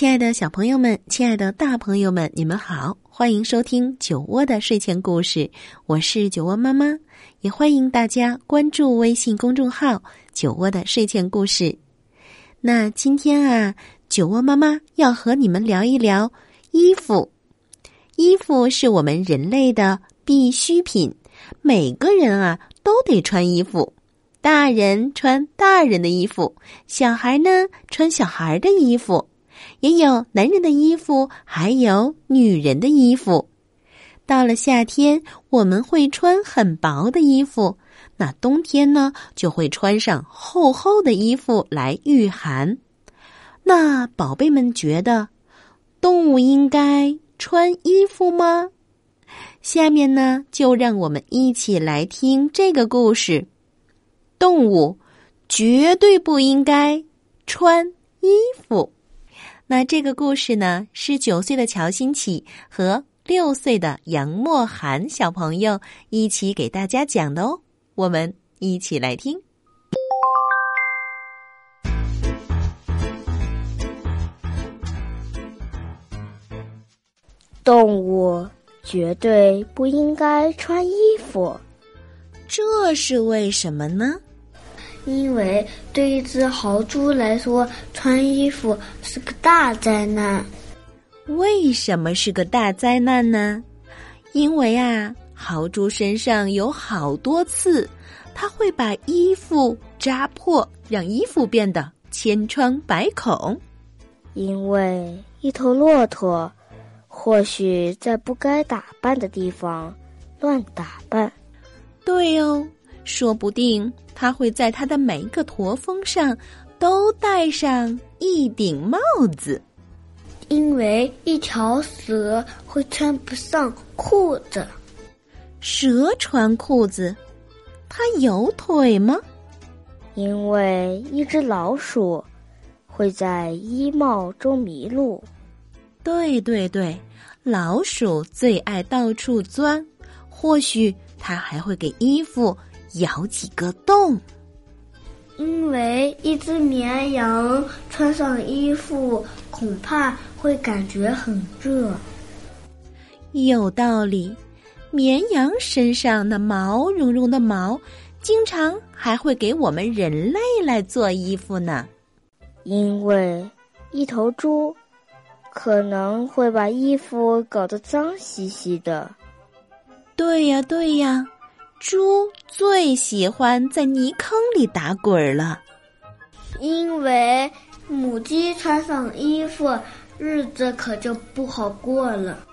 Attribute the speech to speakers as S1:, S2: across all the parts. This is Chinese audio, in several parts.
S1: 亲爱的小朋友们，亲爱的大朋友们，你们好，欢迎收听酒窝的睡前故事，我是酒窝妈妈，也欢迎大家关注微信公众号“酒窝的睡前故事”。那今天啊，酒窝妈妈要和你们聊一聊衣服。衣服是我们人类的必需品，每个人啊都得穿衣服。大人穿大人的衣服，小孩呢穿小孩的衣服，也有男人的衣服，还有女人的衣服。到了夏天，我们会穿很薄的衣服；那冬天呢，就会穿上厚厚的衣服来御寒。那宝贝们觉得，动物应该穿衣服吗？下面呢，就让我们一起来听这个故事。动物绝对不应该穿衣服。那这个故事呢，是九岁的乔新启和六岁的杨墨涵小朋友一起给大家讲的哦。我们一起来听。
S2: 动物绝对不应该穿衣服，
S1: 这是为什么呢？
S2: 因为对一只豪猪来说，穿衣服是个大灾难。
S1: 为什么是个大灾难呢？因为啊，豪猪身上有好多刺，它会把衣服扎破，让衣服变得千疮百孔。
S2: 因为一头骆驼，或许在不该打扮的地方乱打扮。
S1: 对哦，说不定它会在它的每一个驼峰上都戴上一顶帽子。
S2: 因为一条蛇会穿不上裤子，
S1: 蛇穿裤子，它有腿吗？
S2: 因为一只老鼠会在衣帽中迷路，
S1: 对对对，老鼠最爱到处钻，或许它还会给衣服咬几个洞。
S2: 因为一只绵羊穿上衣服恐怕会感觉很热。
S1: 有道理，绵羊身上那毛茸茸的毛，经常还会给我们人类来做衣服呢。
S2: 因为一头猪可能会把衣服搞得脏兮兮的。
S1: 对呀，对呀，猪最喜欢在泥坑里打滚儿了。
S2: 因为母鸡穿上衣服，日子可就不好过了。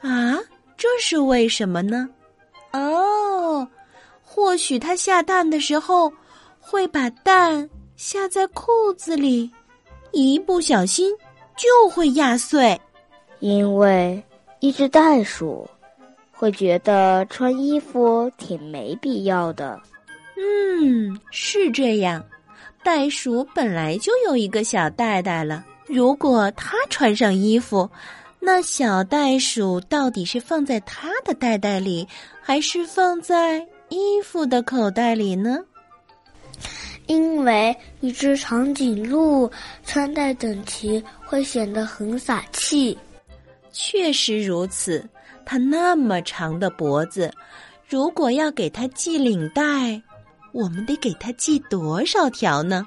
S1: 啊，这是为什么呢？哦，或许它下蛋的时候会把蛋下在裤子里，一不小心就会压碎。
S2: 因为一只袋鼠会觉得穿衣服挺没必要的。
S1: 嗯，是这样。袋鼠本来就有一个小袋袋了，如果它穿上衣服，那小袋鼠到底是放在它的袋袋里，还是放在衣服的口袋里呢？
S2: 因为一只长颈鹿穿戴整齐会显得很傻气。
S1: 确实如此，它那么长的脖子，如果要给它系领带，我们得给它系多少条呢？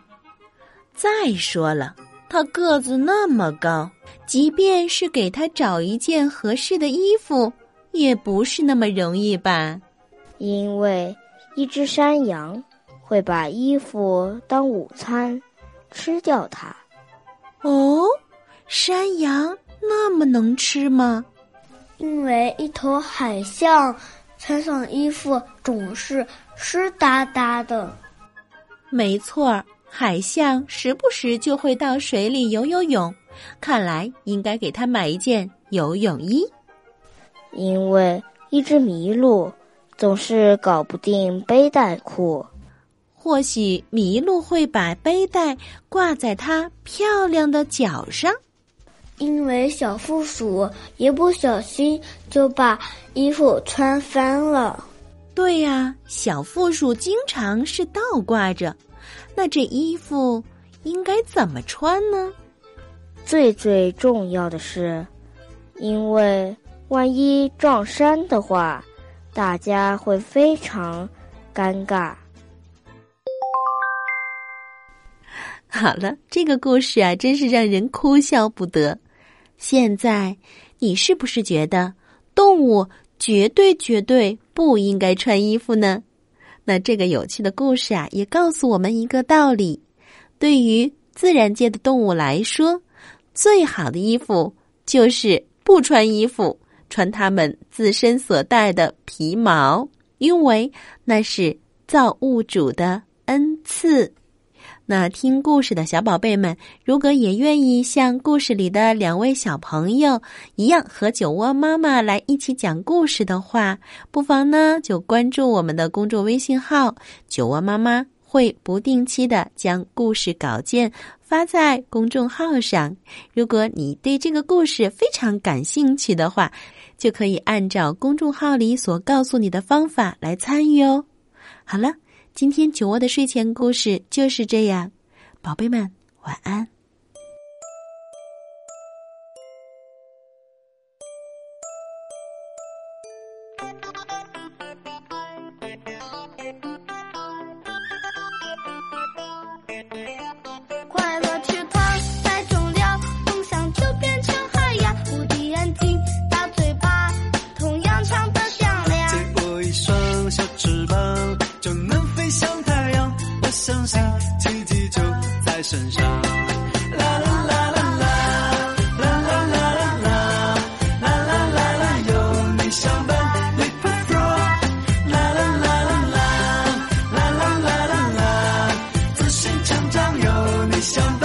S1: 再说了，它个子那么高，即便是给它找一件合适的衣服，也不是那么容易吧？
S2: 因为一只山羊会把衣服当午餐，吃掉它。
S1: 哦，山羊那么能吃吗？
S2: 因为一头海象穿上衣服总是湿哒哒的。
S1: 没错，海象时不时就会到水里游游泳，看来应该给他买一件游泳衣。
S2: 因为一只麋鹿总是搞不定背带裤，
S1: 或许麋鹿会把背带挂在它漂亮的脚上。
S2: 因为小负鼠一不小心就把衣服穿翻了。
S1: 对呀，小负鼠经常是倒挂着，那这衣服应该怎么穿呢？
S2: 最最重要的是，因为万一撞衫的话，大家会非常尴尬。
S1: 好了，这个故事啊，真是让人哭笑不得。现在，你是不是觉得动物绝对绝对不应该穿衣服呢？那这个有趣的故事啊，也告诉我们一个道理：对于自然界的动物来说，最好的衣服就是不穿衣服，穿它们自身所带的皮毛，因为那是造物主的恩赐。那听故事的小宝贝们，如果也愿意像故事里的两位小朋友一样和酒窝妈妈来一起讲故事的话，不妨呢就关注我们的公众微信号“酒窝妈妈”，会不定期的将故事稿件发在公众号上。如果你对这个故事非常感兴趣的话，就可以按照公众号里所告诉你的方法来参与哦。好了。今天酒窝的睡前故事就是这样，宝贝们晚安。
S3: 相信奇迹就在身上。啦啦啦啦啦啦啦啦啦啦啦啦啦，有你相伴。
S4: 啦啦啦啦啦啦啦啦啦，自信成长有你相伴。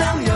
S4: 참